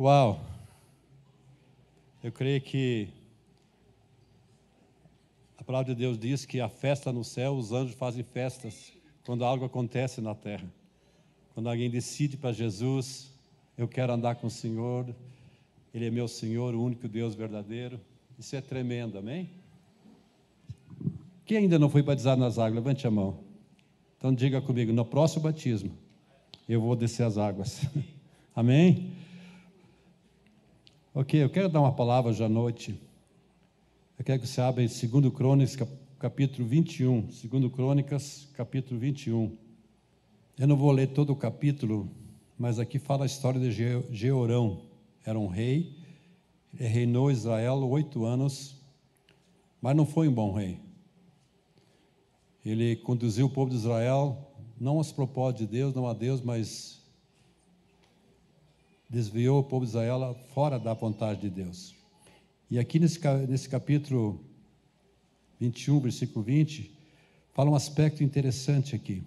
Uau! Eu creio que a palavra de Deus diz que a festa no céu, os anjos fazem festas quando algo acontece na terra. Quando alguém decide para Jesus, eu quero andar com o Senhor, Ele é meu Senhor, o único Deus verdadeiro. Isso é tremendo, amém? Quem ainda não foi batizado nas águas, levante a mão. Então diga comigo, no próximo batismo, eu vou descer as águas. amém? Ok, eu quero dar uma palavra hoje à noite. Eu quero que você abra em 2 Crônicas, capítulo 21. 2 Crônicas, capítulo 21. Eu não vou ler todo o capítulo, mas aqui fala a história de Georão. Era um rei, reinou Israel oito anos, mas não foi um bom rei. Ele conduziu o povo de Israel, não aos propósitos de Deus, não a Deus, mas desviou o povo de Israel fora da vontade de Deus. E aqui nesse, nesse capítulo 21, versículo 20, fala um aspecto interessante aqui.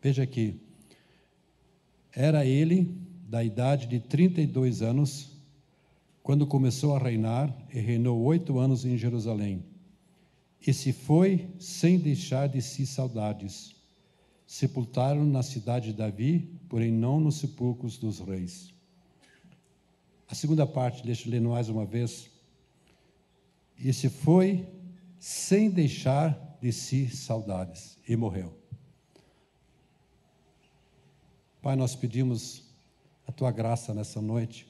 Veja aqui. Era ele da idade de 32 anos quando começou a reinar e reinou oito anos em Jerusalém. E se foi sem deixar de si saudades. Sepultaram na cidade de Davi, porém não nos sepulcros dos reis. A segunda parte, deixa eu ler mais uma vez. E se foi sem deixar de si saudades, e morreu. Pai, nós pedimos a tua graça nessa noite,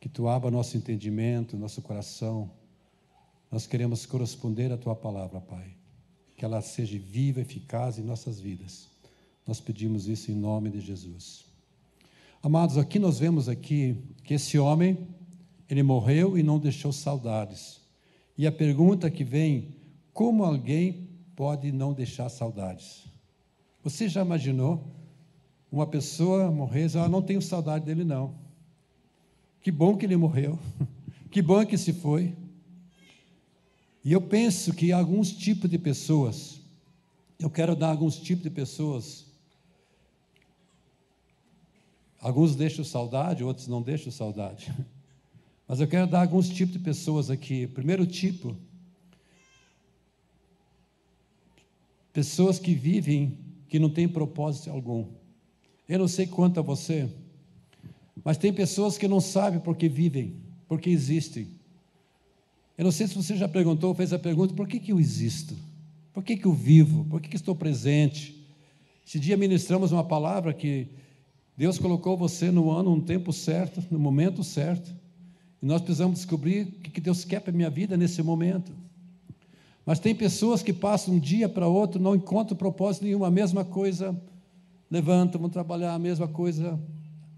que tu abra nosso entendimento, nosso coração. Nós queremos corresponder à tua palavra, Pai. Que ela seja viva, eficaz em nossas vidas. Nós pedimos isso em nome de Jesus. Amados, aqui nós vemos aqui que esse homem, ele morreu e não deixou saudades. E a pergunta que vem, como alguém pode não deixar saudades? Você já imaginou uma pessoa morrer e dizer, ah, não tenho saudade dele não. Que bom que ele morreu. Que bom que se foi. E eu penso que alguns tipos de pessoas, eu quero dar alguns tipos de pessoas Alguns deixam saudade, outros não deixam saudade. Mas eu quero dar alguns tipos de pessoas aqui. Primeiro tipo, pessoas que vivem que não têm propósito algum. Eu não sei quanto a você, mas tem pessoas que não sabem por que vivem, por que existem. Eu não sei se você já perguntou, fez a pergunta: por que, que eu existo? Por que, que eu vivo? Por que, que estou presente? Esse dia ministramos uma palavra que Deus colocou você no ano, no tempo certo, no momento certo. E nós precisamos descobrir o que Deus quer para a minha vida nesse momento. Mas tem pessoas que passam um dia para outro, não encontram propósito nenhum, a mesma coisa, levantam, vão trabalhar a mesma coisa,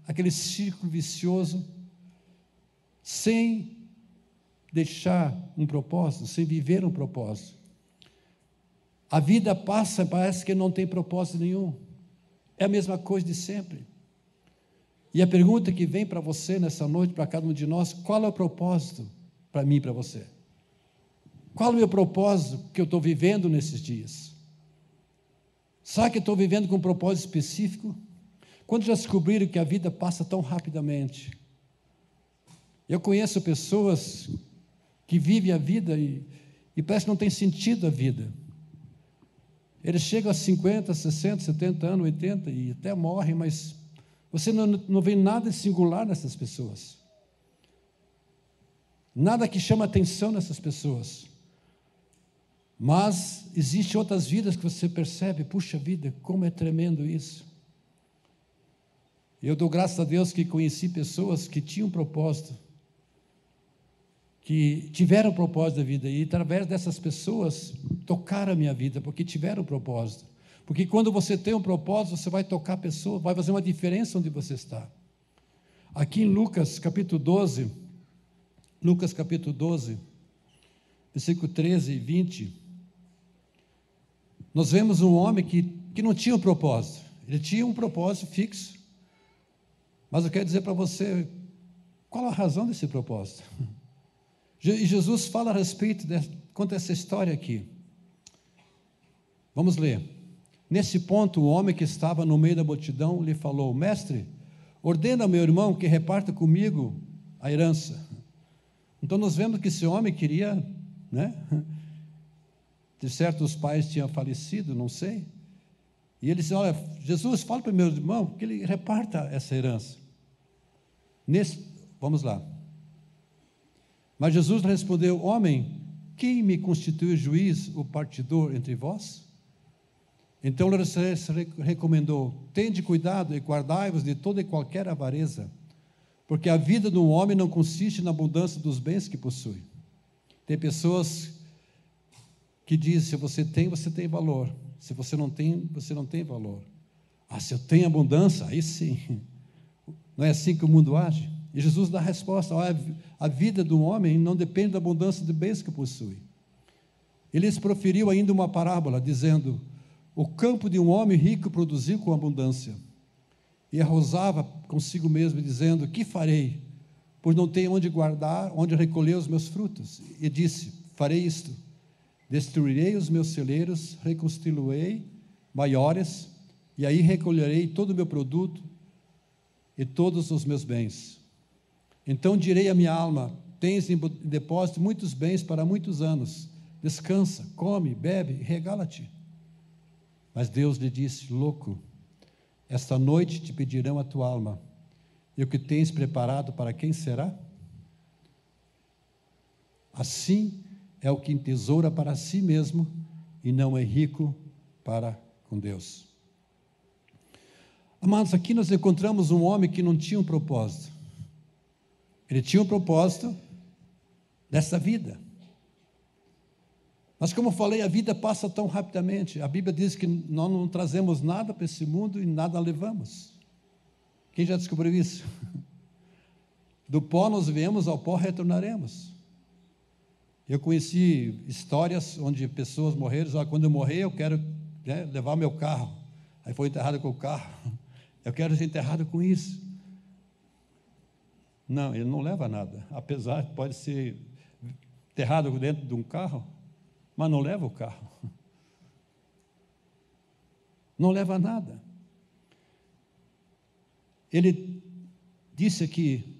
aquele círculo vicioso, sem deixar um propósito, sem viver um propósito. A vida passa, parece que não tem propósito nenhum. É a mesma coisa de sempre. E a pergunta que vem para você nessa noite, para cada um de nós, qual é o propósito para mim e para você? Qual é o meu propósito que eu estou vivendo nesses dias? Será que eu estou vivendo com um propósito específico? Quando já descobriram que a vida passa tão rapidamente? Eu conheço pessoas que vivem a vida e, e parece que não tem sentido a vida. Eles chegam a 50, 60, 70 anos, 80 e até morrem, mas você não, não vê nada de singular nessas pessoas. Nada que chama atenção nessas pessoas. Mas existem outras vidas que você percebe, puxa vida, como é tremendo isso. Eu dou graças a Deus que conheci pessoas que tinham propósito, que tiveram propósito da vida, e através dessas pessoas tocaram a minha vida, porque tiveram propósito. Porque quando você tem um propósito, você vai tocar a pessoa, vai fazer uma diferença onde você está. Aqui em Lucas capítulo 12, Lucas capítulo 12, versículo 13 e 20, nós vemos um homem que, que não tinha um propósito, ele tinha um propósito fixo. Mas eu quero dizer para você, qual a razão desse propósito? E Jesus fala a respeito, de, conta essa história aqui. Vamos ler. Nesse ponto, o homem que estava no meio da multidão lhe falou: Mestre, ordena ao meu irmão que reparta comigo a herança. Então nós vemos que esse homem queria, né? De certo, os pais tinham falecido, não sei. E ele disse: Olha, Jesus, fala para o meu irmão que ele reparta essa herança. Nesse, vamos lá. Mas Jesus respondeu: Homem, quem me constitui juiz ou partidor entre vós? Então ele recomendou: Tende cuidado e guardai-vos de toda e qualquer avareza, porque a vida um homem não consiste na abundância dos bens que possui. Tem pessoas que dizem: se você tem, você tem valor. Se você não tem, você não tem valor. Ah, se eu tenho abundância, aí sim. Não é assim que o mundo age? E Jesus dá a resposta: a vida do homem não depende da abundância de bens que possui. Ele proferiu ainda uma parábola, dizendo: O campo de um homem rico produziu com abundância. E arrosava consigo mesmo, dizendo: Que farei? Pois não tenho onde guardar, onde recolher os meus frutos. E disse: Farei isto: destruirei os meus celeiros, reconstruirei maiores, e aí recolherei todo o meu produto e todos os meus bens. Então direi à minha alma: Tens em depósito muitos bens para muitos anos. Descansa, come, bebe regala-te. Mas Deus lhe disse: Louco, esta noite te pedirão a tua alma, e o que tens preparado para quem será? Assim é o que entesoura para si mesmo e não é rico para com Deus. Amados, aqui nós encontramos um homem que não tinha um propósito. Ele tinha um propósito dessa vida. Mas, como eu falei, a vida passa tão rapidamente. A Bíblia diz que nós não trazemos nada para esse mundo e nada levamos. Quem já descobriu isso? Do pó nós viemos, ao pó retornaremos. Eu conheci histórias onde pessoas morreram, ah, quando eu morrer eu quero né, levar meu carro. Aí foi enterrado com o carro. Eu quero ser enterrado com isso. Não, ele não leva nada. Apesar de pode ser enterrado dentro de um carro, mas não leva o carro. Não leva nada. Ele disse aqui: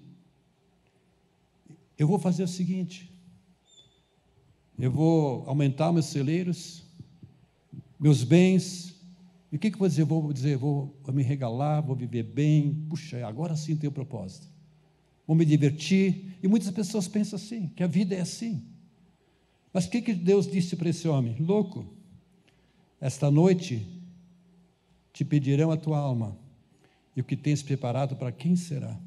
Eu vou fazer o seguinte, eu vou aumentar meus celeiros, meus bens. E o que, que eu vou dizer? Vou dizer, vou, vou me regalar, vou viver bem. Puxa, agora sim tenho propósito vou me divertir. E muitas pessoas pensam assim, que a vida é assim. Mas o que, que Deus disse para esse homem? Louco, esta noite te pedirão a tua alma, e o que tens preparado para quem será?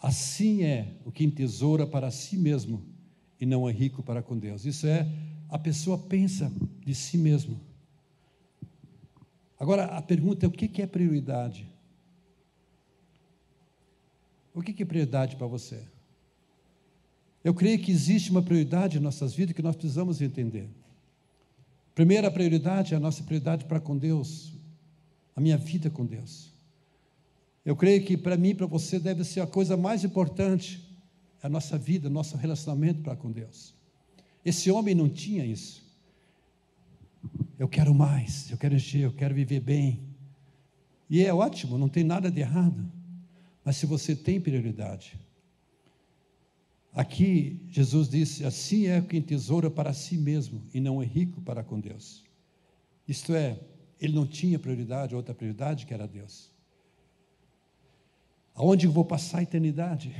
Assim é o que entesoura para si mesmo e não é rico para com Deus. Isso é, a pessoa pensa de si mesmo. Agora, a pergunta é: o que é prioridade? O que é prioridade para você? Eu creio que existe uma prioridade em nossas vidas que nós precisamos entender. Primeira prioridade é a nossa prioridade para com Deus, a minha vida com Deus. Eu creio que para mim para você deve ser a coisa mais importante a nossa vida, nosso relacionamento para com Deus. Esse homem não tinha isso. Eu quero mais, eu quero encher, eu quero viver bem. E é ótimo, não tem nada de errado. Mas se você tem prioridade, aqui Jesus disse: assim é quem tesoura para si mesmo e não é rico para com Deus. Isto é, ele não tinha prioridade, outra prioridade que era Deus. Aonde eu vou passar a eternidade?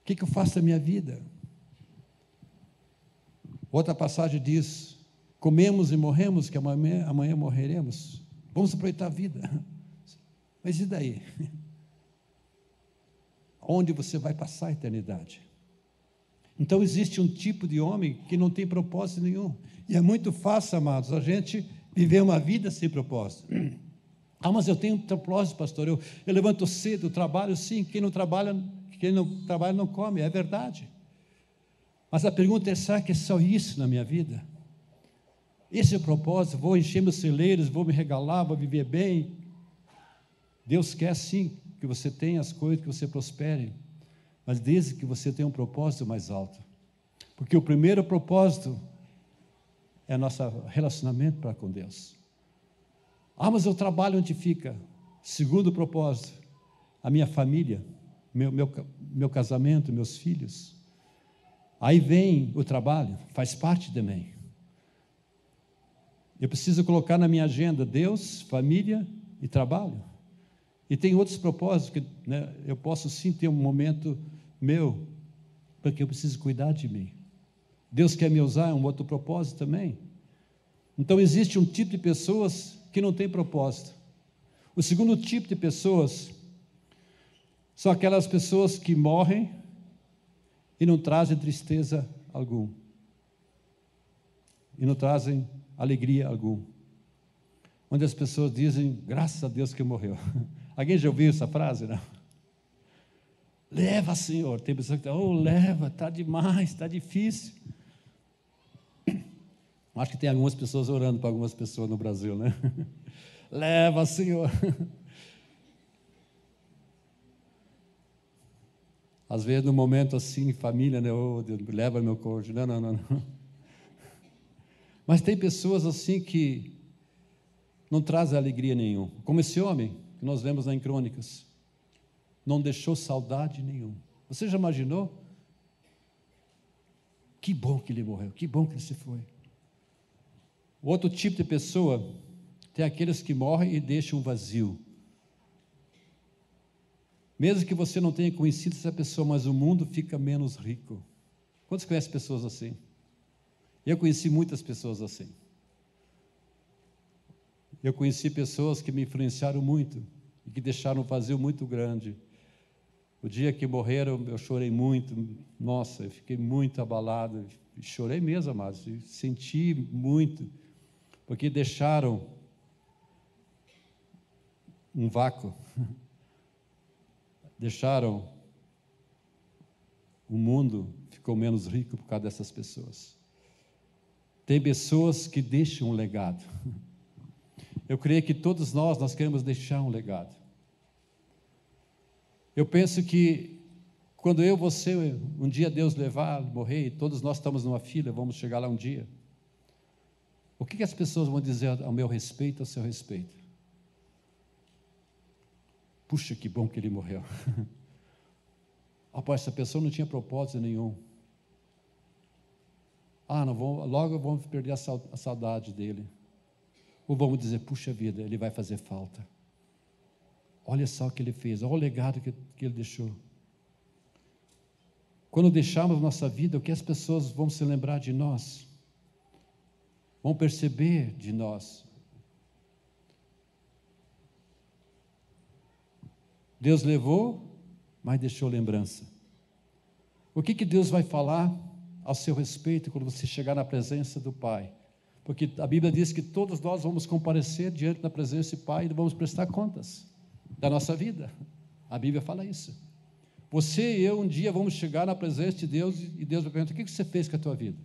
O que, que eu faço da minha vida? Outra passagem diz: comemos e morremos, que amanhã, amanhã morreremos. Vamos aproveitar a vida. Mas e daí? Onde você vai passar a eternidade. Então existe um tipo de homem que não tem propósito nenhum. E é muito fácil, amados, a gente viver uma vida sem propósito. Ah, mas eu tenho um propósito, pastor. Eu, eu levanto cedo, trabalho sim. Quem não trabalha, quem não trabalha não come, é verdade. Mas a pergunta é: será que é só isso na minha vida? Esse é o propósito. Vou encher meus celeiros, vou me regalar, vou viver bem. Deus quer sim que você tenha as coisas, que você prospere, mas desde que você tenha um propósito mais alto. Porque o primeiro propósito é nosso relacionamento para com Deus. Ah, mas o trabalho onde fica? Segundo propósito a minha família, meu, meu, meu casamento, meus filhos. Aí vem o trabalho, faz parte também. Eu preciso colocar na minha agenda Deus, família e trabalho. E tem outros propósitos que né, eu posso sim ter um momento meu, porque eu preciso cuidar de mim. Deus quer me usar, é um outro propósito também. Então existe um tipo de pessoas que não tem propósito. O segundo tipo de pessoas são aquelas pessoas que morrem e não trazem tristeza alguma. E não trazem alegria alguma. Onde as pessoas dizem, graças a Deus que morreu. Alguém já ouviu essa frase? Não? Leva, Senhor. Tem pessoas que dizem, oh, leva, está demais, está difícil. Acho que tem algumas pessoas orando para algumas pessoas no Brasil, né? Leva, Senhor. Às vezes, no momento assim, família, né? Oh, Deus, leva meu cônjuge. Não, não, não, não. Mas tem pessoas assim que não trazem alegria nenhuma. Como esse homem que nós vemos lá em Crônicas. Não deixou saudade nenhuma. Você já imaginou? Que bom que ele morreu, que bom que ele se foi. O outro tipo de pessoa tem aqueles que morrem e deixam um vazio. Mesmo que você não tenha conhecido essa pessoa, mas o mundo fica menos rico. Quantos conhecem pessoas assim? Eu conheci muitas pessoas assim. Eu conheci pessoas que me influenciaram muito e que deixaram um vazio muito grande. O dia que morreram, eu chorei muito. Nossa, eu fiquei muito abalado. Chorei mesmo, amados. Senti muito, porque deixaram um vácuo. Deixaram o mundo ficou menos rico por causa dessas pessoas. Tem pessoas que deixam um legado. Eu creio que todos nós, nós queremos deixar um legado. Eu penso que quando eu, você, um dia Deus levar, morrer, e todos nós estamos numa fila, vamos chegar lá um dia. O que, que as pessoas vão dizer ao meu respeito, ao seu respeito? Puxa, que bom que ele morreu. Após essa pessoa não tinha propósito nenhum. Ah, não vou, logo vamos perder a saudade dele. Ou vamos dizer, puxa vida, ele vai fazer falta. Olha só o que ele fez, olha o legado que, que ele deixou. Quando deixarmos nossa vida, o que as pessoas vão se lembrar de nós? Vão perceber de nós. Deus levou, mas deixou lembrança. O que, que Deus vai falar ao seu respeito quando você chegar na presença do Pai? Porque a Bíblia diz que todos nós vamos comparecer diante da presença do Pai e vamos prestar contas da nossa vida. A Bíblia fala isso. Você e eu um dia vamos chegar na presença de Deus e Deus vai perguntar: o que você fez com a tua vida?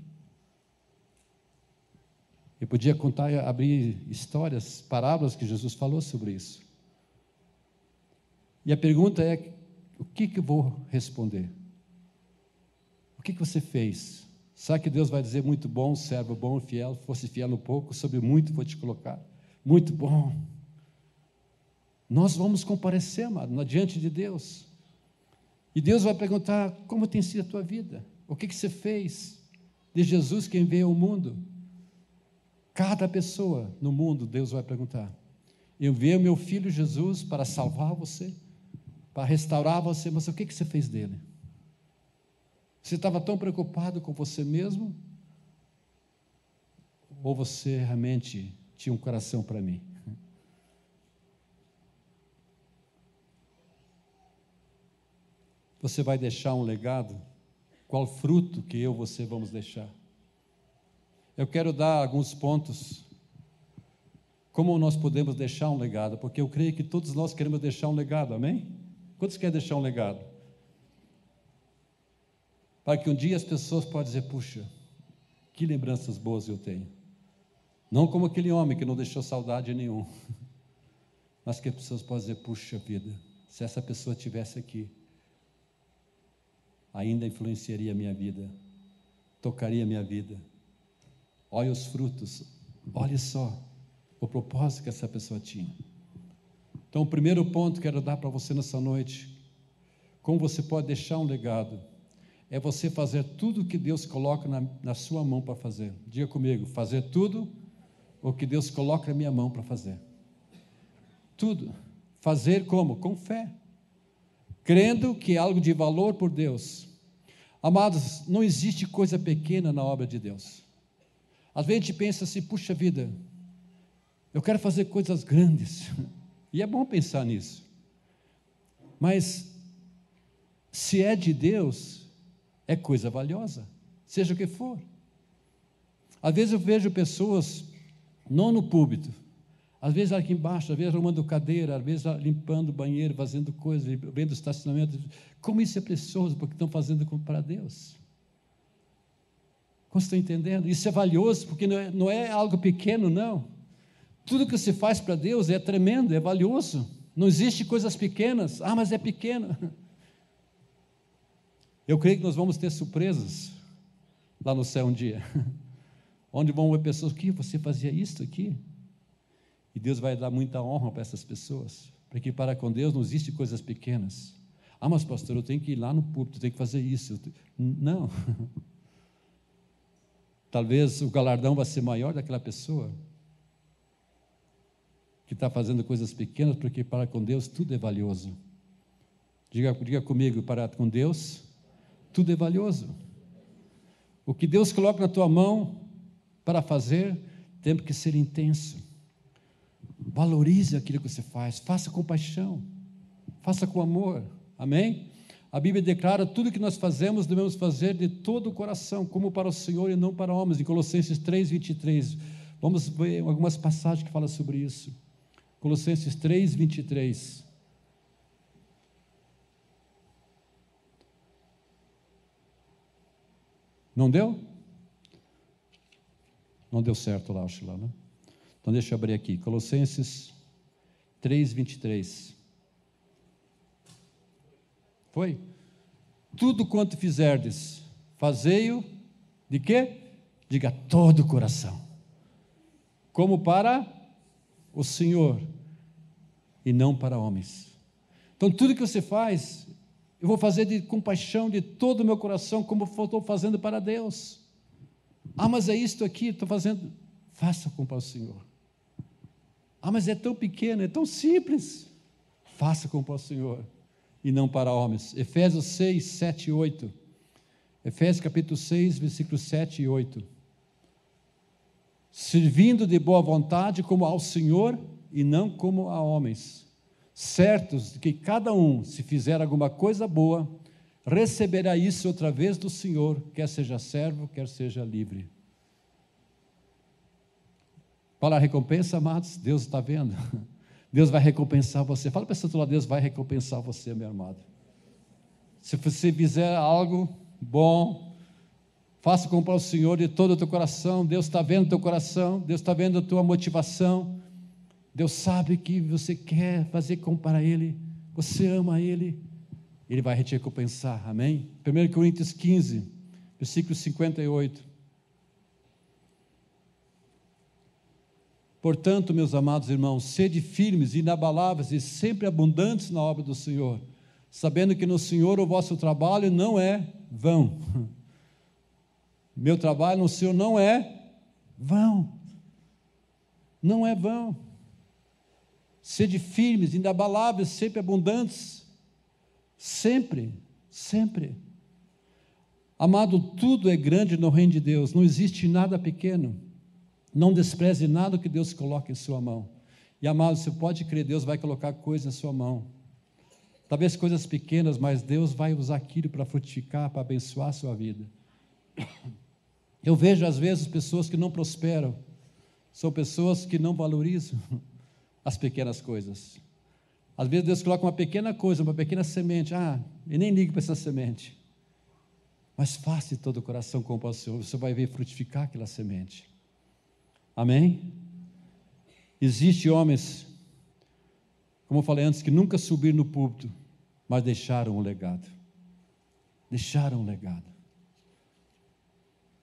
Eu podia contar, abrir histórias, parábolas que Jesus falou sobre isso. E a pergunta é: o que, que eu vou responder? O que, que você fez? Sabe que Deus vai dizer muito bom, servo bom fiel, fosse fiel no pouco, sobre muito vou te colocar. Muito bom. Nós vamos comparecer, amado, diante de Deus. E Deus vai perguntar: como tem sido a tua vida? O que, que você fez de Jesus quem veio ao mundo? Cada pessoa no mundo, Deus vai perguntar. Eu veio meu filho Jesus para salvar você, para restaurar você, mas o que, que você fez dele? Você estava tão preocupado com você mesmo? Ou você realmente tinha um coração para mim? Você vai deixar um legado? Qual fruto que eu e você vamos deixar? Eu quero dar alguns pontos como nós podemos deixar um legado, porque eu creio que todos nós queremos deixar um legado, amém? Quantos querem deixar um legado? Para que um dia as pessoas possam dizer: puxa, que lembranças boas eu tenho. Não como aquele homem que não deixou saudade nenhum, mas que as pessoas possam dizer: puxa vida, se essa pessoa estivesse aqui, ainda influenciaria a minha vida, tocaria a minha vida. Olha os frutos, olha só o propósito que essa pessoa tinha. Então, o primeiro ponto que quero dar para você nessa noite, como você pode deixar um legado, é você fazer tudo o que Deus coloca na, na sua mão para fazer. Diga comigo, fazer tudo o que Deus coloca na minha mão para fazer. Tudo. Fazer como? Com fé. Crendo que é algo de valor por Deus. Amados, não existe coisa pequena na obra de Deus. Às vezes a gente pensa assim, puxa vida, eu quero fazer coisas grandes. E é bom pensar nisso. Mas, se é de Deus, é coisa valiosa, seja o que for. Às vezes eu vejo pessoas, não no púlpito, às vezes aqui embaixo, às vezes arrumando cadeira, às vezes limpando o banheiro, fazendo coisas, vendo estacionamento. Como isso é precioso, porque estão fazendo para Deus. Como estão entendendo? Isso é valioso, porque não é, não é algo pequeno, não. Tudo que se faz para Deus é tremendo, é valioso. Não existe coisas pequenas. Ah, mas é pequeno. Eu creio que nós vamos ter surpresas lá no céu um dia. Onde vão ver pessoas, que você fazia isso aqui? E Deus vai dar muita honra para essas pessoas, porque para com Deus não existe coisas pequenas. Ah, mas pastor, eu tenho que ir lá no púlpito, tenho que fazer isso. Não. Talvez o galardão vai ser maior daquela pessoa que está fazendo coisas pequenas, porque para com Deus tudo é valioso. Diga, diga comigo, para com Deus tudo é valioso. O que Deus coloca na tua mão para fazer tem que ser intenso. Valorize aquilo que você faz, faça com paixão, faça com amor. Amém? A Bíblia declara tudo que nós fazemos devemos fazer de todo o coração, como para o Senhor e não para homens. Em Colossenses 3, 23. Vamos ver algumas passagens que falam sobre isso. Colossenses 3, 23. Não deu? Não deu certo lá, acho lá, né? Então deixa eu abrir aqui, Colossenses 3, 23. Foi? Tudo quanto fizerdes, fazei-o de quê? Diga todo o coração. Como para o Senhor e não para homens. Então tudo que você faz, eu vou fazer de compaixão de todo o meu coração, como estou fazendo para Deus. Ah, mas é isto aqui, estou fazendo. Faça para o Senhor. Ah, mas é tão pequeno, é tão simples. Faça para o Senhor e não para homens. Efésios 6, 7 e 8. Efésios capítulo 6, versículos 7 e 8. Servindo de boa vontade como ao Senhor e não como a homens, certos de que cada um, se fizer alguma coisa boa, receberá isso outra vez do Senhor, quer seja servo, quer seja livre. Para a recompensa, amados, Deus está vendo. Deus vai recompensar você. Fala para esse outro lado, Deus vai recompensar você, meu amado. Se você fizer algo bom, faça como para o Senhor de todo o teu coração. Deus está vendo o teu coração, Deus está vendo a tua motivação. Deus sabe que você quer fazer como para Ele, você ama Ele, Ele vai te recompensar, amém? 1 Coríntios 15, versículo 58. Portanto, meus amados irmãos, sede firmes, inabaláveis e sempre abundantes na obra do Senhor, sabendo que no Senhor o vosso trabalho não é vão. Meu trabalho no Senhor não é vão. Não é vão. Sede firmes, inabaláveis, sempre abundantes. Sempre, sempre. Amado, tudo é grande no reino de Deus, não existe nada pequeno. Não despreze nada que Deus coloque em sua mão. E amado, você pode crer, Deus vai colocar coisas na sua mão. Talvez coisas pequenas, mas Deus vai usar aquilo para frutificar, para abençoar a sua vida. Eu vejo às vezes pessoas que não prosperam, são pessoas que não valorizam as pequenas coisas. Às vezes Deus coloca uma pequena coisa, uma pequena semente, ah, e nem liga para essa semente. Mas faça de todo o coração com o Senhor, você vai ver frutificar aquela semente. Amém? Existem homens, como eu falei antes, que nunca subiram no púlpito, mas deixaram um legado. Deixaram um legado.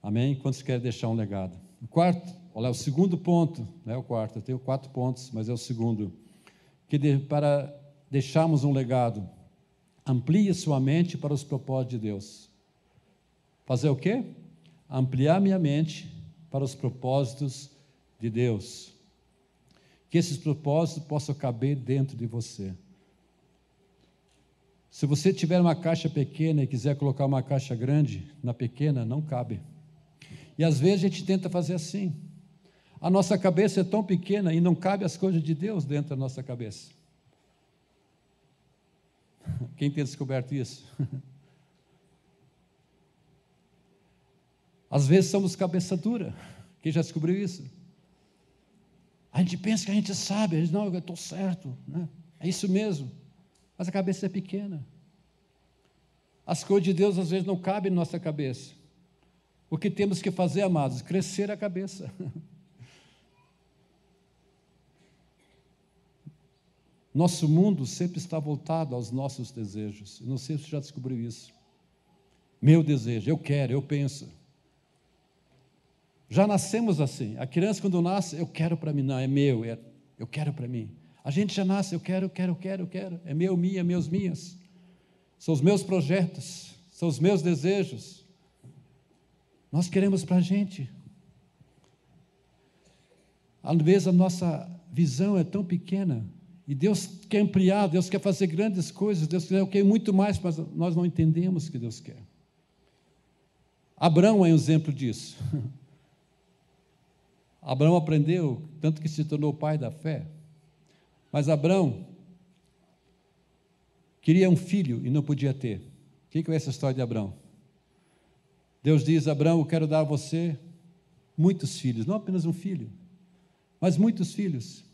Amém? Quantos querem deixar um legado? O quarto, olha, o segundo ponto, não é o quarto, eu tenho quatro pontos, mas é o segundo. que de, para deixarmos um legado. Amplie sua mente para os propósitos de Deus. Fazer o quê? Ampliar minha mente para os propósitos de Deus. Que esses propósitos possam caber dentro de você. Se você tiver uma caixa pequena e quiser colocar uma caixa grande na pequena, não cabe. E às vezes a gente tenta fazer assim. A nossa cabeça é tão pequena e não cabe as coisas de Deus dentro da nossa cabeça. Quem tem descoberto isso? Às vezes somos cabeça dura. Quem já descobriu isso? A gente pensa que a gente sabe, a gente, não, eu estou certo, né? é isso mesmo. Mas a cabeça é pequena. As coisas de Deus às vezes não cabem na nossa cabeça. O que temos que fazer, amados? Crescer a cabeça. Nosso mundo sempre está voltado aos nossos desejos. Não sei se você já descobriu isso. Meu desejo, eu quero, eu penso. Já nascemos assim. A criança, quando nasce, eu quero para mim, não, é meu, é, eu quero para mim. A gente já nasce, eu quero, eu quero, eu quero, eu quero. É meu, minha, meus, minhas. São os meus projetos, são os meus desejos. Nós queremos para a gente. Às vezes a nossa visão é tão pequena e Deus quer ampliar, Deus quer fazer grandes coisas, Deus quer, quer muito mais, mas nós não entendemos o que Deus quer. Abraão é um exemplo disso. Abraão aprendeu, tanto que se tornou pai da fé. Mas Abraão queria um filho e não podia ter. O que é essa história de Abraão? Deus diz: Abraão, eu quero dar a você muitos filhos, não apenas um filho, mas muitos filhos.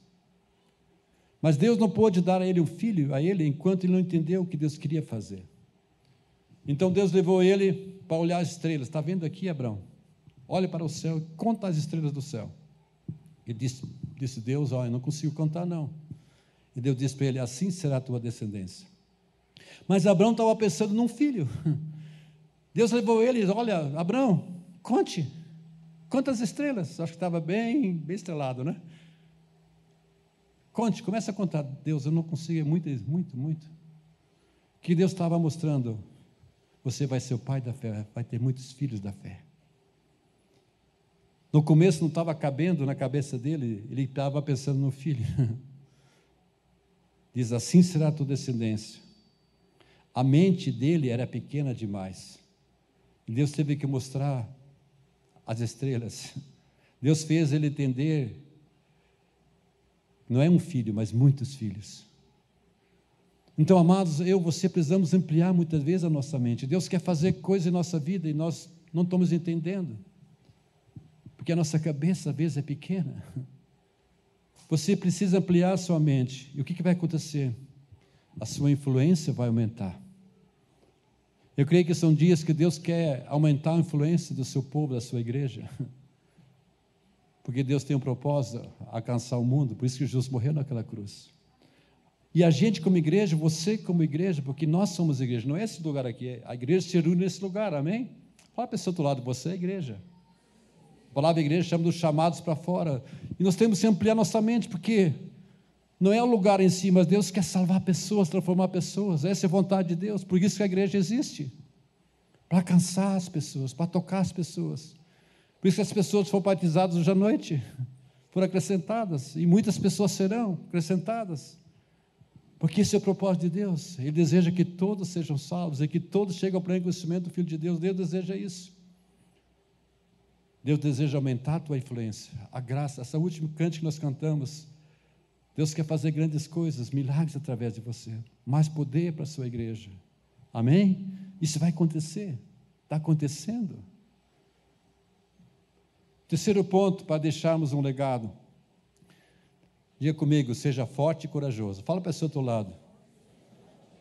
Mas Deus não pôde dar a ele um filho, a ele, enquanto ele não entendeu o que Deus queria fazer. Então Deus levou ele para olhar as estrelas. Está vendo aqui, Abraão? Olha para o céu e conta as estrelas do céu. E disse, disse Deus: Olha, eu não consigo contar, não. E Deus disse para ele: Assim será a tua descendência. Mas Abraão estava pensando num filho. Deus levou ele: Olha, Abraão, conte. Quantas estrelas? Acho que estava bem, bem estrelado, né? Conte, começa a contar. Deus, eu não consigo, é muito, muito, muito. Que Deus estava mostrando. Você vai ser o pai da fé, vai ter muitos filhos da fé. No começo não estava cabendo na cabeça dele, ele estava pensando no filho. Diz: Assim será a tua descendência. A mente dele era pequena demais. E Deus teve que mostrar as estrelas. Deus fez ele entender não é um filho, mas muitos filhos. Então, amados, eu, você precisamos ampliar muitas vezes a nossa mente. Deus quer fazer coisas em nossa vida e nós não estamos entendendo. Porque a nossa cabeça às vezes é pequena. Você precisa ampliar a sua mente. E o que, que vai acontecer? A sua influência vai aumentar. Eu creio que são dias que Deus quer aumentar a influência do seu povo, da sua igreja. Porque Deus tem um propósito, alcançar o mundo, por isso que Jesus morreu naquela cruz. E a gente como igreja, você como igreja, porque nós somos igreja, não é esse lugar aqui, a igreja se reúne nesse lugar, amém? Fala a pessoa do lado, você é igreja. A palavra igreja chama dos chamados para fora. E nós temos que ampliar nossa mente, porque não é o lugar em si, mas Deus quer salvar pessoas, transformar pessoas. Essa é a vontade de Deus, por isso que a igreja existe. Para alcançar as pessoas, para tocar as pessoas. Por isso que as pessoas foram batizadas hoje à noite, foram acrescentadas, e muitas pessoas serão acrescentadas. Porque esse é o propósito de Deus. Ele deseja que todos sejam salvos e que todos cheguem ao pleno conhecimento do Filho de Deus. Deus deseja isso. Deus deseja aumentar a tua influência, a graça. Essa última cante que nós cantamos, Deus quer fazer grandes coisas, milagres através de você, mais poder para a sua igreja. Amém? Isso vai acontecer, está acontecendo. Terceiro ponto para deixarmos um legado. Diga comigo, seja forte e corajoso. Fala para o seu outro lado.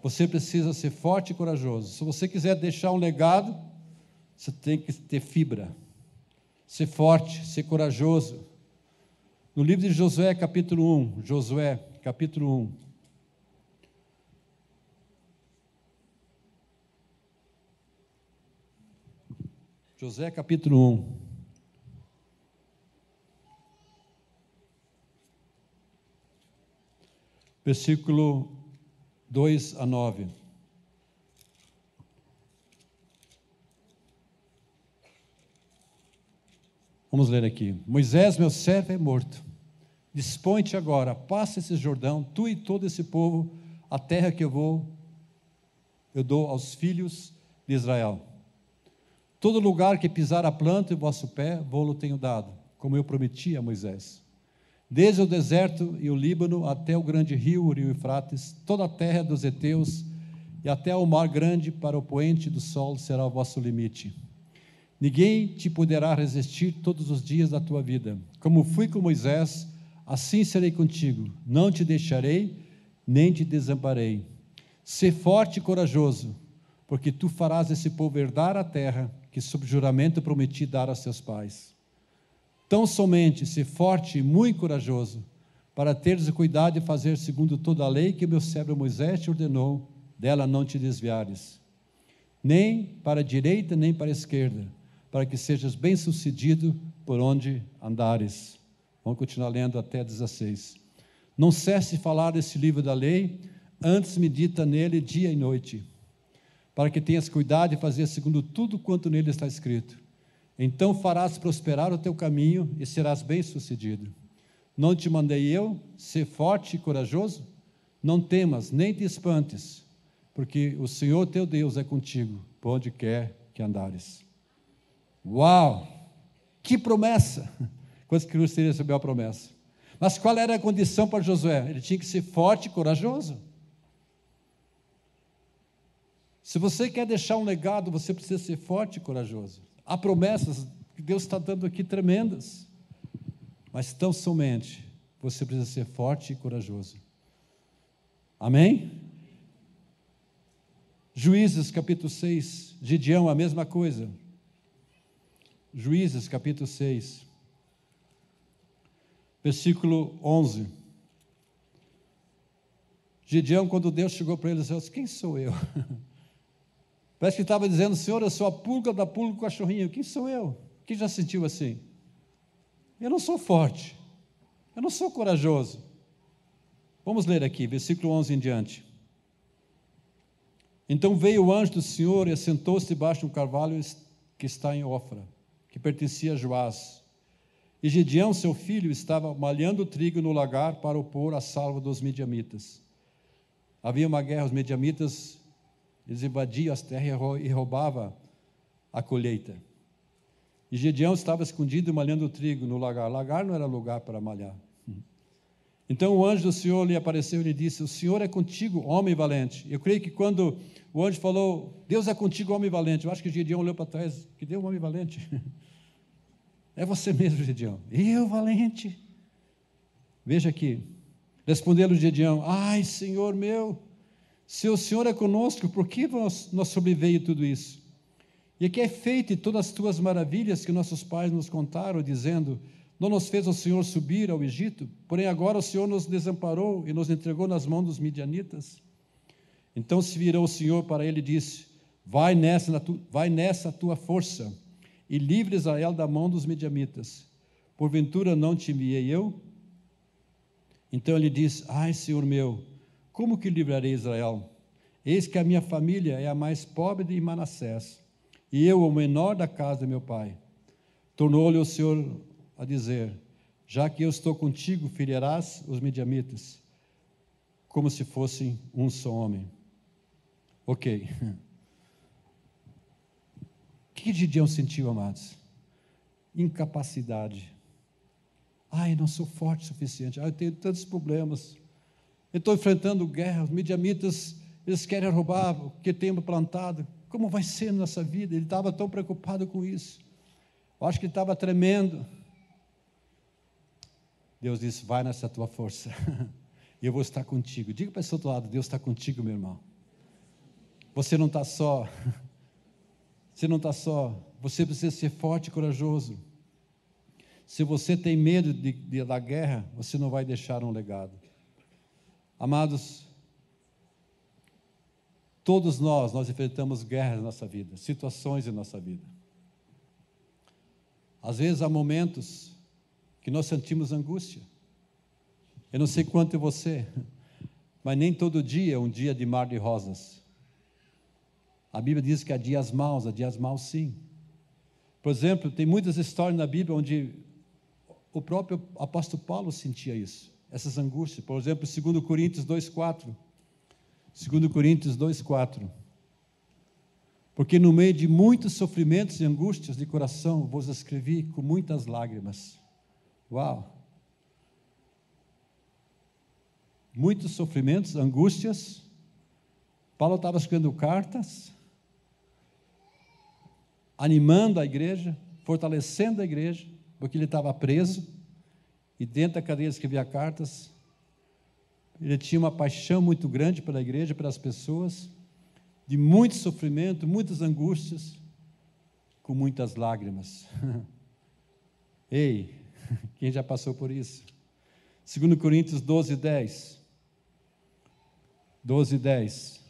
Você precisa ser forte e corajoso. Se você quiser deixar um legado, você tem que ter fibra. Ser forte, ser corajoso. No livro de Josué, capítulo 1, Josué, capítulo 1. Josué, capítulo 1. versículo 2 a 9. Vamos ler aqui. Moisés, meu servo, é morto. Dispõe-te agora, passa esse Jordão, tu e todo esse povo, a terra que eu vou, eu dou aos filhos de Israel. Todo lugar que pisar a planta e o vosso pé, vou-lo tenho dado, como eu prometi a Moisés. Desde o deserto e o Líbano até o grande rio, o rio Eufrates, toda a terra dos heteus e até o mar grande para o poente do sol será o vosso limite. Ninguém te poderá resistir todos os dias da tua vida. Como fui com Moisés, assim serei contigo. Não te deixarei, nem te desamparei. Sê forte e corajoso, porque tu farás esse povo herdar a terra que, sob juramento, prometi dar a seus pais. Tão somente se forte e muito corajoso, para teres o cuidado de fazer segundo toda a lei que meu servo Moisés te ordenou, dela não te desviares, nem para a direita nem para a esquerda, para que sejas bem-sucedido por onde andares. Vamos continuar lendo até 16. Não cesse de falar desse livro da lei, antes medita nele dia e noite para que tenhas cuidado de fazer segundo tudo quanto nele está escrito. Então farás prosperar o teu caminho e serás bem-sucedido. Não te mandei eu ser forte e corajoso? Não temas, nem te espantes, porque o Senhor teu Deus é contigo, por onde quer que andares. Uau! Que promessa! Quantos que teria receber a promessa? Mas qual era a condição para Josué? Ele tinha que ser forte e corajoso. Se você quer deixar um legado, você precisa ser forte e corajoso. Há promessas que Deus está dando aqui tremendas, mas tão somente você precisa ser forte e corajoso. Amém? Juízes capítulo 6, Gideão, a mesma coisa. Juízes capítulo 6, versículo 11. Gideão, quando Deus chegou para ele, disse: Quem sou eu? Parece que estava dizendo, Senhor, eu sou a pulga da pulga do cachorrinho. Quem sou eu? Quem já sentiu assim? Eu não sou forte. Eu não sou corajoso. Vamos ler aqui, versículo 11 em diante. Então veio o anjo do Senhor e assentou-se debaixo de um carvalho que está em Ofra, que pertencia a Joás. E Gideão, seu filho, estava malhando trigo no lagar para opor a salva dos mediamitas. Havia uma guerra, os mediamitas eles invadiam as terras e roubavam a colheita. E Gedeão estava escondido malhando o trigo no lagar. Lagar não era lugar para malhar. Então o anjo do Senhor lhe apareceu e lhe disse: O Senhor é contigo, homem valente. Eu creio que quando o anjo falou, Deus é contigo, homem valente, eu acho que Gedeão olhou para trás, que deu um homem valente. É você mesmo, Gedeão. Eu, valente. Veja aqui. Respondeu-lhe Gedeão: Ai, Senhor meu, se o Senhor é conosco, por que nós, nós sobreveio tudo isso? E que é feito todas as tuas maravilhas que nossos pais nos contaram, dizendo: Não nos fez o Senhor subir ao Egito, porém agora o Senhor nos desamparou e nos entregou nas mãos dos midianitas. Então se virou o Senhor para ele e disse: Vai nessa, vai nessa tua força e livre Israel da mão dos midianitas. Porventura não te enviei eu? Então ele disse: Ai, Senhor meu, como que livrarei Israel? Eis que a minha família é a mais pobre de Manassés, e eu o menor da casa de meu pai. Tornou-lhe o Senhor a dizer: Já que eu estou contigo, ferirás os mediamitas, como se fossem um só homem. Ok. O que Gideão sentiu, amados? Incapacidade. Ai, não sou forte o suficiente. Ai, eu tenho tantos problemas. Eu estou enfrentando guerra, os midianitas, eles querem roubar o que temos plantado. Como vai ser nossa vida? Ele estava tão preocupado com isso. Eu acho que ele estava tremendo. Deus disse: Vai nessa tua força, eu vou estar contigo. Diga para esse outro lado: Deus está contigo, meu irmão. Você não está só. Você não está só. Você precisa ser forte e corajoso. Se você tem medo de, de, da guerra, você não vai deixar um legado. Amados, todos nós, nós enfrentamos guerras na nossa vida, situações em nossa vida. Às vezes há momentos que nós sentimos angústia. Eu não sei quanto é você, Mas nem todo dia é um dia de mar de rosas. A Bíblia diz que há dias maus, há dias maus sim. Por exemplo, tem muitas histórias na Bíblia onde o próprio apóstolo Paulo sentia isso, essas angústias. Por exemplo, 2 Coríntios 2,4. 2 Coríntios 2,4. Porque no meio de muitos sofrimentos e angústias de coração vos escrevi com muitas lágrimas. Uau! Muitos sofrimentos, angústias. Paulo estava escrevendo cartas, animando a igreja, fortalecendo a igreja, porque ele estava preso e dentro da cadeia escrevia cartas. Ele tinha uma paixão muito grande pela igreja, pelas pessoas, de muito sofrimento, muitas angústias, com muitas lágrimas. Ei, quem já passou por isso? 2 Coríntios 12, 10. 12, 10.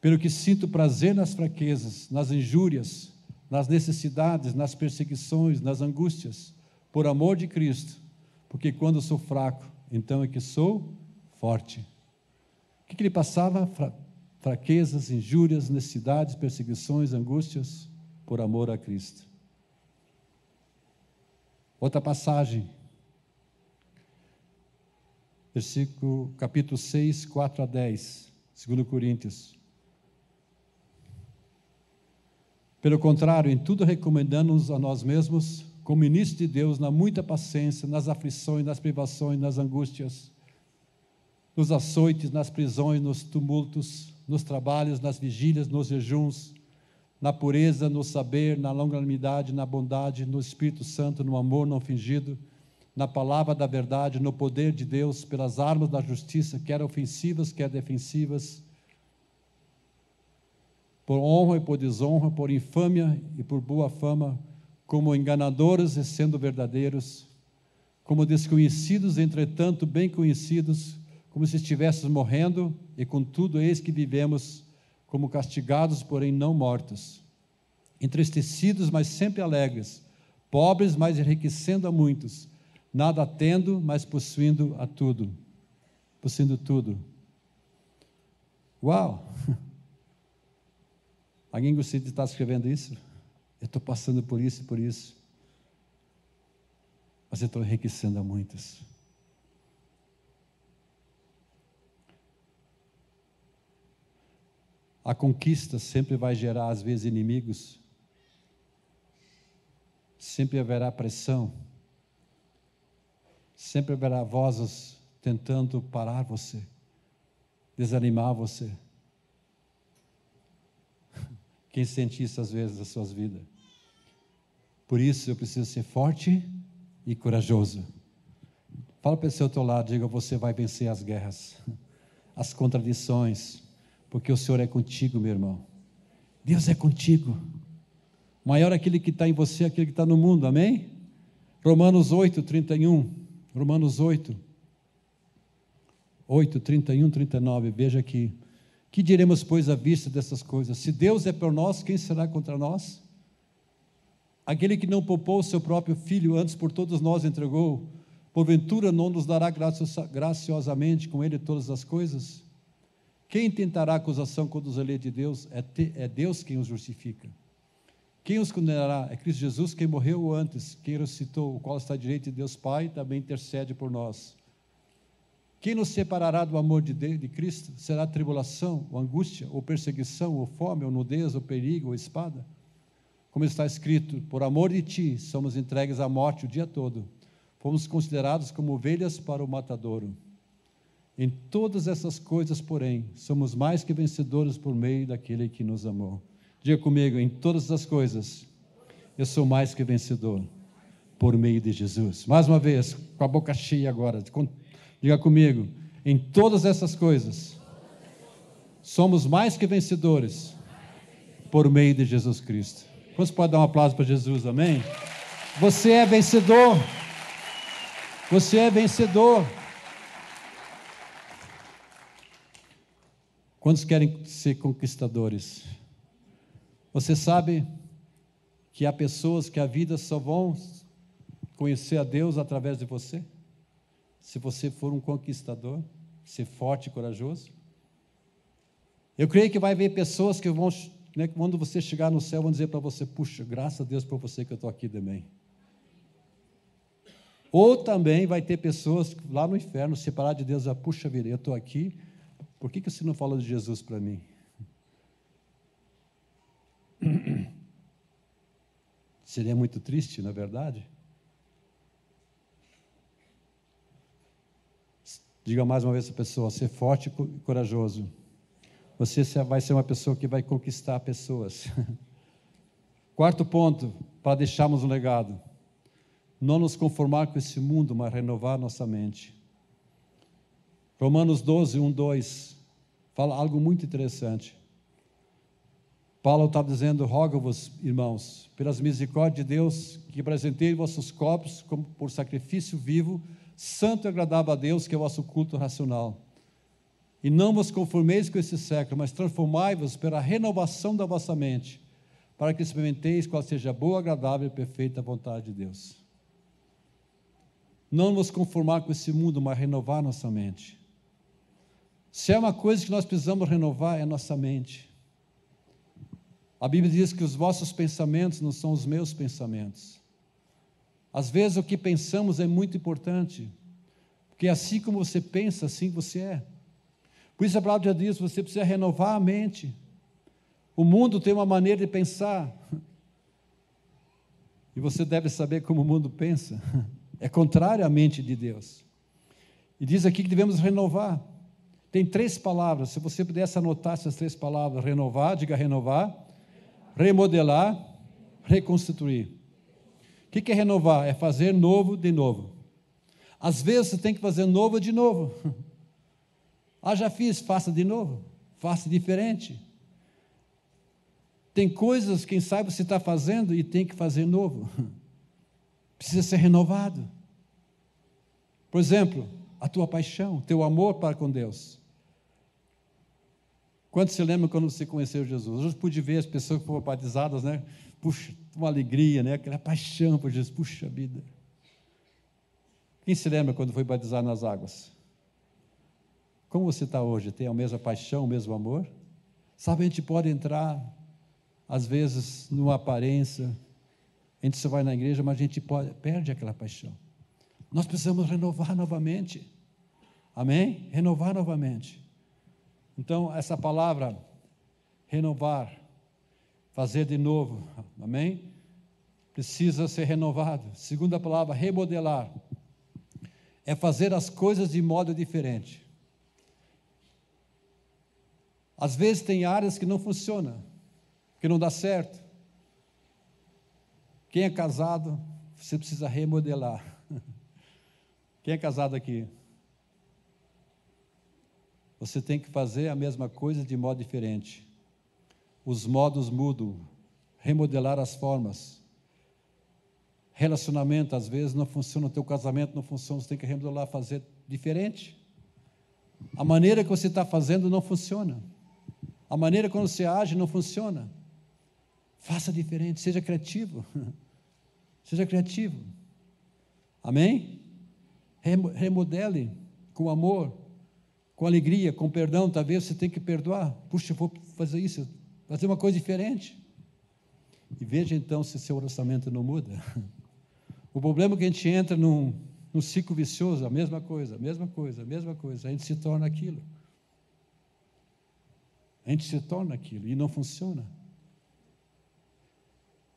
Pelo que sinto prazer nas fraquezas, nas injúrias, nas necessidades, nas perseguições, nas angústias, por amor de Cristo, porque quando sou fraco, então é que sou forte. O que, que ele passava? Fraquezas, injúrias, necessidades, perseguições, angústias, por amor a Cristo. Outra passagem, versículo, capítulo 6, 4 a 10, 2 Coríntios. Pelo contrário, em tudo recomendamos a nós mesmos, como ministros de Deus, na muita paciência, nas aflições, nas privações, nas angústias, nos açoites, nas prisões, nos tumultos, nos trabalhos, nas vigílias, nos jejuns, na pureza, no saber, na longanimidade, na bondade, no Espírito Santo, no amor não fingido, na palavra da verdade, no poder de Deus, pelas armas da justiça, quer ofensivas, quer defensivas, por honra e por desonra, por infâmia e por boa fama, como enganadores e sendo verdadeiros, como desconhecidos, entretanto bem conhecidos, como se estivéssemos morrendo, e contudo eis que vivemos como castigados, porém não mortos, entristecidos, mas sempre alegres, pobres, mas enriquecendo a muitos, nada tendo, mas possuindo a tudo, possuindo tudo. Uau! Alguém gostaria de estar escrevendo isso? Eu estou passando por isso e por isso. Mas eu estou enriquecendo a muitos. A conquista sempre vai gerar, às vezes, inimigos. Sempre haverá pressão. Sempre haverá vozes tentando parar você, desanimar você. Quem sente isso às vezes nas suas vidas? Por isso eu preciso ser forte e corajoso. Fala para o seu teu lado, diga: você vai vencer as guerras, as contradições, porque o Senhor é contigo, meu irmão. Deus é contigo. Maior aquele que está em você, aquele que está no mundo, amém? Romanos 8, 31. Romanos 8, 8, 31, 39. Veja aqui. Que diremos, pois, à vista dessas coisas? Se Deus é por nós, quem será contra nós? Aquele que não poupou o seu próprio filho, antes por todos nós entregou, porventura não nos dará graciosamente com ele todas as coisas? Quem tentará acusação contra os eleitos de Deus? É, é Deus quem os justifica. Quem os condenará? É Cristo Jesus, quem morreu antes, quem ressuscitou, o qual está à direita de Deus Pai, também intercede por nós. Quem nos separará do amor de, de Cristo? Será tribulação, ou angústia, ou perseguição, ou fome, ou nudez, ou perigo, ou espada? Como está escrito, por amor de ti somos entregues à morte o dia todo. Fomos considerados como ovelhas para o matadouro. Em todas essas coisas, porém, somos mais que vencedores por meio daquele que nos amou. Diga comigo, em todas as coisas, eu sou mais que vencedor por meio de Jesus. Mais uma vez, com a boca cheia agora, Diga comigo, em todas essas coisas, somos mais que vencedores por meio de Jesus Cristo. Você pode dar um aplauso para Jesus, amém? Você é vencedor. Você é vencedor. Quantos querem ser conquistadores? Você sabe que há pessoas que a vida só vão conhecer a Deus através de você? Se você for um conquistador. ser forte e corajoso. Eu creio que vai haver pessoas que vão, né, quando você chegar no céu, vão dizer para você: Puxa, graças a Deus por você que eu estou aqui também. Ou também vai ter pessoas lá no inferno, separadas de Deus, ah, puxa vida, eu estou aqui, por que, que você não falou de Jesus para mim? Seria muito triste, na é verdade? Diga mais uma vez essa pessoa: ser forte e corajoso. Você vai ser uma pessoa que vai conquistar pessoas. Quarto ponto, para deixarmos um legado: não nos conformar com esse mundo, mas renovar nossa mente. Romanos 12, 1, 2, fala algo muito interessante. Paulo está dizendo: rogo-vos, irmãos, pelas misericórdias de Deus, que apresentei vossos corpos como por sacrifício vivo, santo e agradável a Deus, que é o vosso culto racional. E não vos conformeis com esse século, mas transformai-vos pela renovação da vossa mente, para que experimenteis qual seja a boa, agradável e perfeita vontade de Deus. Não nos conformar com esse mundo, mas renovar nossa mente. Se é uma coisa que nós precisamos renovar, é nossa mente. A Bíblia diz que os vossos pensamentos não são os meus pensamentos. Às vezes o que pensamos é muito importante, porque assim como você pensa, assim você é. Por isso a palavra diz: você precisa renovar a mente. O mundo tem uma maneira de pensar, e você deve saber como o mundo pensa. É contrário à mente de Deus. E diz aqui que devemos renovar. Tem três palavras, se você pudesse anotar essas três palavras: renovar, diga renovar, remodelar, reconstituir. O que é renovar? É fazer novo de novo. Às vezes você tem que fazer novo de novo. Ah, já fiz, faça de novo, faça diferente. Tem coisas, quem sabe você está fazendo e tem que fazer novo. Precisa ser renovado. Por exemplo, a tua paixão, teu amor para com Deus. Quantos se lembram quando você conheceu Jesus? Hoje pude ver as pessoas que foram batizadas, né? Puxa, uma alegria, né? Aquela paixão por Jesus. Puxa vida. Quem se lembra quando foi batizado nas águas? Como você está hoje? Tem a mesma paixão, o mesmo amor? Sabe, a gente pode entrar, às vezes, numa aparência, a gente só vai na igreja, mas a gente pode, perde aquela paixão. Nós precisamos renovar novamente. Amém? Renovar novamente. Então, essa palavra, renovar, fazer de novo, amém? Precisa ser renovado. Segunda palavra, remodelar, é fazer as coisas de modo diferente. Às vezes tem áreas que não funcionam, que não dá certo. Quem é casado, você precisa remodelar. Quem é casado aqui? Você tem que fazer a mesma coisa de modo diferente. Os modos mudam, remodelar as formas. Relacionamento, às vezes, não funciona, o teu casamento não funciona, você tem que remodelar, fazer diferente. A maneira que você está fazendo não funciona. A maneira como você age não funciona. Faça diferente, seja criativo. seja criativo. Amém? Remodele com amor com alegria, com perdão, talvez você tenha que perdoar. Puxa, eu vou fazer isso, fazer uma coisa diferente. E veja então se seu orçamento não muda. O problema é que a gente entra num, num ciclo vicioso, a mesma coisa, a mesma coisa, a mesma coisa, a gente se torna aquilo. A gente se torna aquilo e não funciona.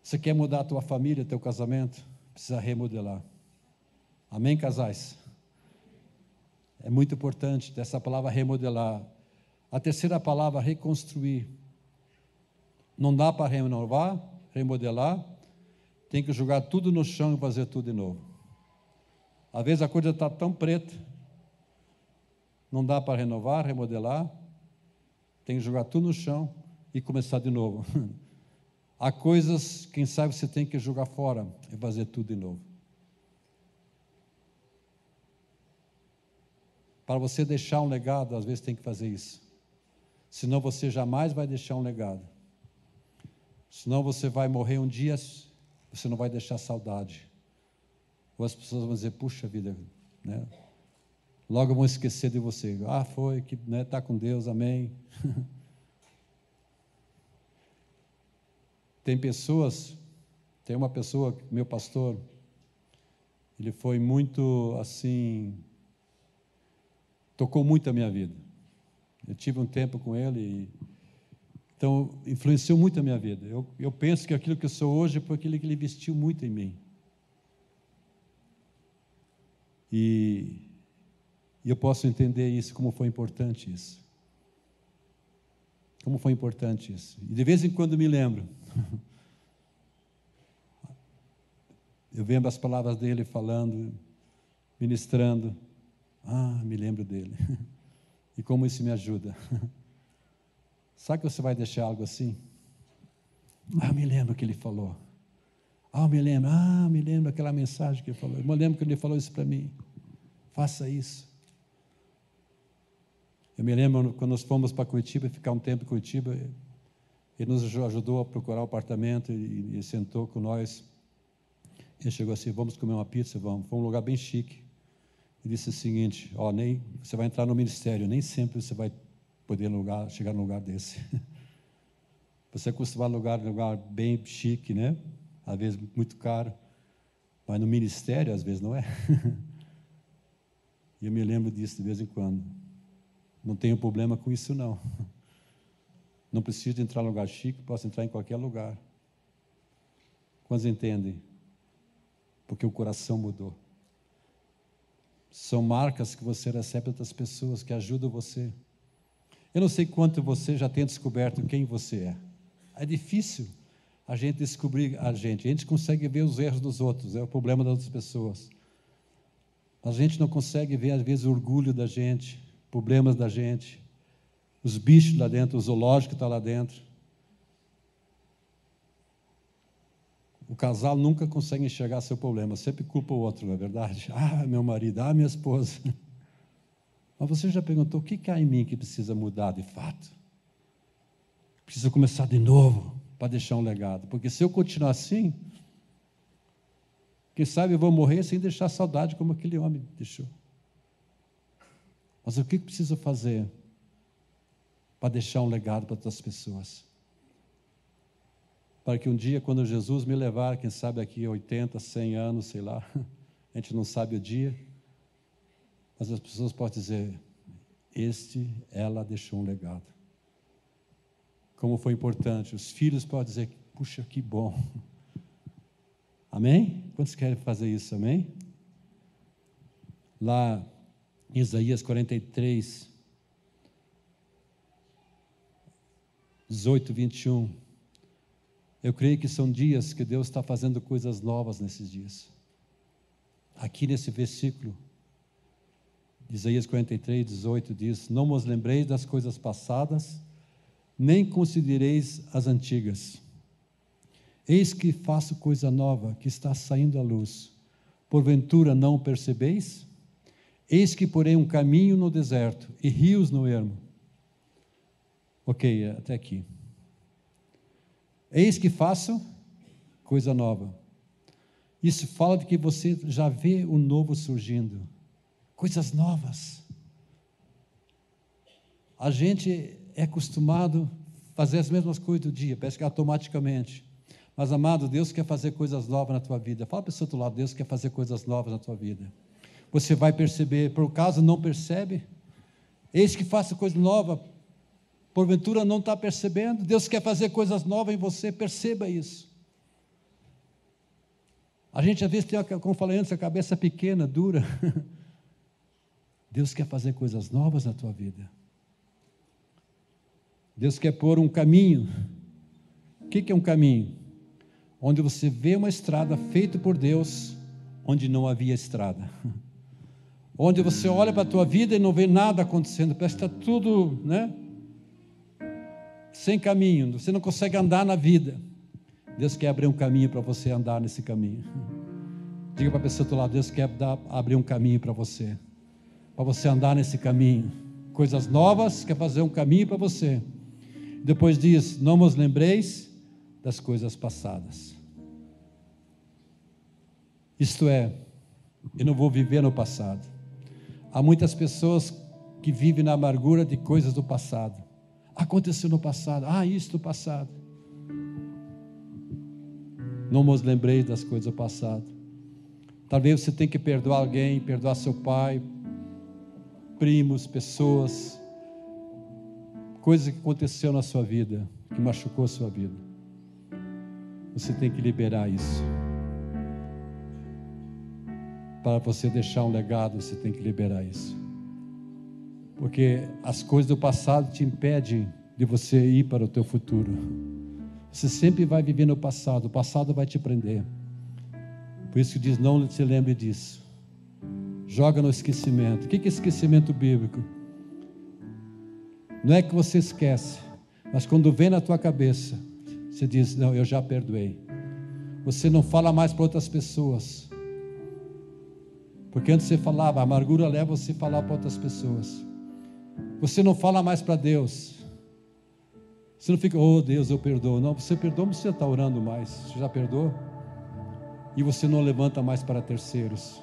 Você quer mudar a tua família, teu casamento? Precisa remodelar. Amém, casais? É muito importante dessa palavra remodelar. A terceira palavra, reconstruir. Não dá para renovar, remodelar, tem que jogar tudo no chão e fazer tudo de novo. Às vezes a coisa está tão preta, não dá para renovar, remodelar, tem que jogar tudo no chão e começar de novo. Há coisas, quem sabe, você tem que jogar fora e fazer tudo de novo. Para você deixar um legado, às vezes tem que fazer isso. Senão você jamais vai deixar um legado. Senão você vai morrer um dia, você não vai deixar saudade. Ou as pessoas vão dizer, puxa vida, né? logo vão esquecer de você. Ah, foi, que está né, tá com Deus, amém. tem pessoas, tem uma pessoa, meu pastor, ele foi muito assim, tocou muito a minha vida. Eu tive um tempo com ele e então, influenciou muito a minha vida. Eu, eu penso que aquilo que eu sou hoje foi aquilo que ele investiu muito em mim. E, e eu posso entender isso, como foi importante isso. Como foi importante isso. E de vez em quando me lembro. eu lembro as palavras dele falando, ministrando. Ah, me lembro dele. E como isso me ajuda. Sabe que você vai deixar algo assim? Ah, me lembro que ele falou. Ah, me lembro. Ah, me lembro aquela mensagem que ele falou. Eu me lembro que ele falou isso para mim. Faça isso. Eu me lembro quando nós fomos para Curitiba, ficar um tempo em Curitiba, ele nos ajudou a procurar o um apartamento e, e, sentou com nós. Ele chegou assim: Vamos comer uma pizza? Vamos. Foi um lugar bem chique. E disse o seguinte: Ó, nem você vai entrar no ministério, nem sempre você vai poder lugar, chegar num lugar desse. Você é acostumado a lugar, lugar bem chique, né? Às vezes muito caro, mas no ministério às vezes não é. E eu me lembro disso de vez em quando. Não tenho problema com isso não. Não preciso entrar em lugar chique, posso entrar em qualquer lugar. Quantos entendem? Porque o coração mudou. São marcas que você recebe das pessoas que ajudam você. Eu não sei quanto você já tem descoberto quem você é. É difícil a gente descobrir a gente. A gente consegue ver os erros dos outros, é o problema das outras pessoas. A gente não consegue ver, às vezes, o orgulho da gente, problemas da gente, os bichos lá dentro, o zoológico está lá dentro. O casal nunca consegue enxergar seu problema, sempre culpa o outro, não é verdade? Ah, meu marido, ah, minha esposa. Mas você já perguntou o que há em mim que precisa mudar de fato? Precisa começar de novo para deixar um legado. Porque se eu continuar assim, quem sabe eu vou morrer sem deixar saudade como aquele homem deixou. Mas o que preciso fazer para deixar um legado para outras pessoas? Para que um dia, quando Jesus me levar, quem sabe aqui 80, 100 anos, sei lá, a gente não sabe o dia, mas as pessoas podem dizer: Este, ela deixou um legado. Como foi importante. Os filhos podem dizer: Puxa, que bom. Amém? Quantos querem fazer isso? Amém? Lá em Isaías 43, 18, 21. Eu creio que são dias que Deus está fazendo coisas novas nesses dias. Aqui nesse versículo, Isaías 43, 18 diz: Não vos lembreis das coisas passadas, nem considereis as antigas. Eis que faço coisa nova, que está saindo à luz. Porventura não percebeis? Eis que porei um caminho no deserto e rios no ermo. Ok, até aqui. Eis que faço coisa nova. Isso fala de que você já vê o novo surgindo coisas novas. A gente é acostumado a fazer as mesmas coisas do dia, parece que automaticamente. Mas, amado, Deus quer fazer coisas novas na tua vida. Fala para o seu outro lado, Deus quer fazer coisas novas na tua vida. Você vai perceber, por caso não percebe, eis que faça coisa nova, porventura não está percebendo, Deus quer fazer coisas novas em você, perceba isso. A gente às vezes tem, como falei antes, a cabeça pequena, dura. Deus quer fazer coisas novas na tua vida. Deus quer pôr um caminho. O que é um caminho? Onde você vê uma estrada feita por Deus, onde não havia estrada. Onde você olha para a tua vida e não vê nada acontecendo, parece que está tudo, né? Sem caminho, você não consegue andar na vida. Deus quer abrir um caminho para você andar nesse caminho. Diga para a pessoa do lado, Deus quer dar, abrir um caminho para você para você andar nesse caminho. Coisas novas, quer fazer um caminho para você. Depois diz: Não vos lembreis das coisas passadas. Isto é, eu não vou viver no passado. Há muitas pessoas que vivem na amargura de coisas do passado. Aconteceu no passado. Ah, isso do passado. Não nos lembrei das coisas do passado. Talvez você tenha que perdoar alguém, perdoar seu pai, primos, pessoas, coisas que aconteceu na sua vida, que machucou a sua vida. Você tem que liberar isso. Para você deixar um legado, você tem que liberar isso. Porque as coisas do passado te impedem de você ir para o teu futuro. Você sempre vai viver no passado, o passado vai te prender. Por isso que diz: não se lembre disso. Joga no esquecimento. O que é esquecimento bíblico? Não é que você esquece, mas quando vem na tua cabeça, você diz: Não, eu já perdoei. Você não fala mais para outras pessoas. Porque antes você falava, a amargura leva você a falar para outras pessoas. Você não fala mais para Deus. Você não fica, oh Deus, eu perdoo. Não, você perdoa, mas você está orando mais. Você já perdoou? E você não levanta mais para terceiros.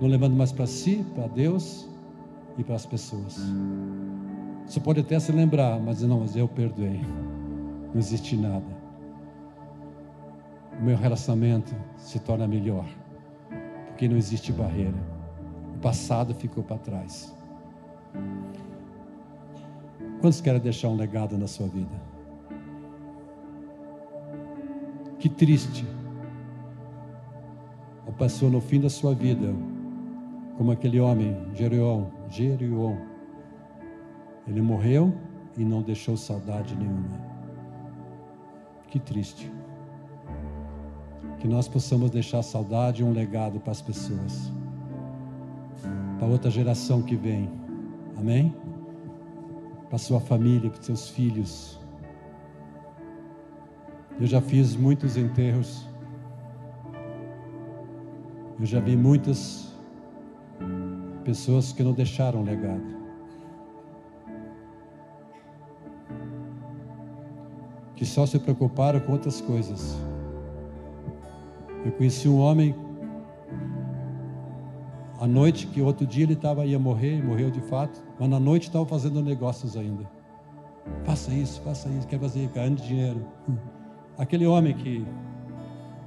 Não levanta mais para si, para Deus e para as pessoas. Você pode até se lembrar, mas não, mas eu perdoei. Não existe nada. O meu relacionamento se torna melhor. Porque não existe barreira. O passado ficou para trás. Quantos querem deixar um legado na sua vida? Que triste. A pessoa no fim da sua vida, como aquele homem, Jerion, Jerion. Ele morreu e não deixou saudade nenhuma. Que triste. Que nós possamos deixar saudade e um legado para as pessoas, para outra geração que vem. Amém? para sua família, para seus filhos. Eu já fiz muitos enterros. Eu já vi muitas pessoas que não deixaram legado. Que só se preocuparam com outras coisas. Eu conheci um homem à noite, que outro dia ele tava, ia morrer, morreu de fato, mas na noite estava fazendo negócios ainda. Faça isso, faça isso, quer fazer, ganhando dinheiro. Aquele homem que,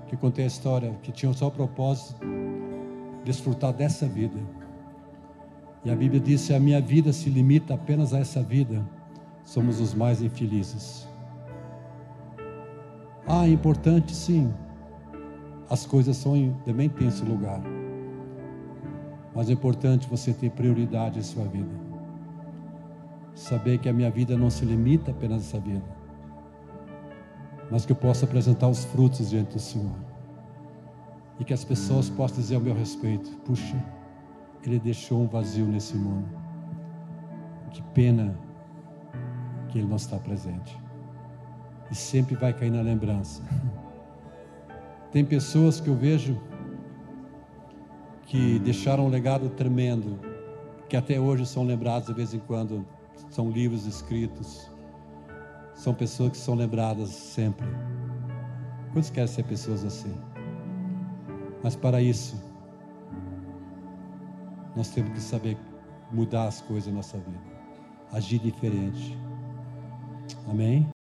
que contei a história, que tinha só o propósito de desfrutar dessa vida. E a Bíblia diz: se a minha vida se limita apenas a essa vida, somos os mais infelizes. Ah, é importante sim. As coisas são, também têm esse lugar. Mas é importante você ter prioridade em sua vida. Saber que a minha vida não se limita apenas a essa vida, mas que eu possa apresentar os frutos diante do Senhor. E que as pessoas possam dizer ao meu respeito: puxa, ele deixou um vazio nesse mundo. Que pena que ele não está presente. E sempre vai cair na lembrança. Tem pessoas que eu vejo que deixaram um legado tremendo, que até hoje são lembrados de vez em quando, são livros escritos, são pessoas que são lembradas sempre. Quantos querem ser pessoas assim? Mas para isso, nós temos que saber mudar as coisas na nossa vida, agir diferente. Amém?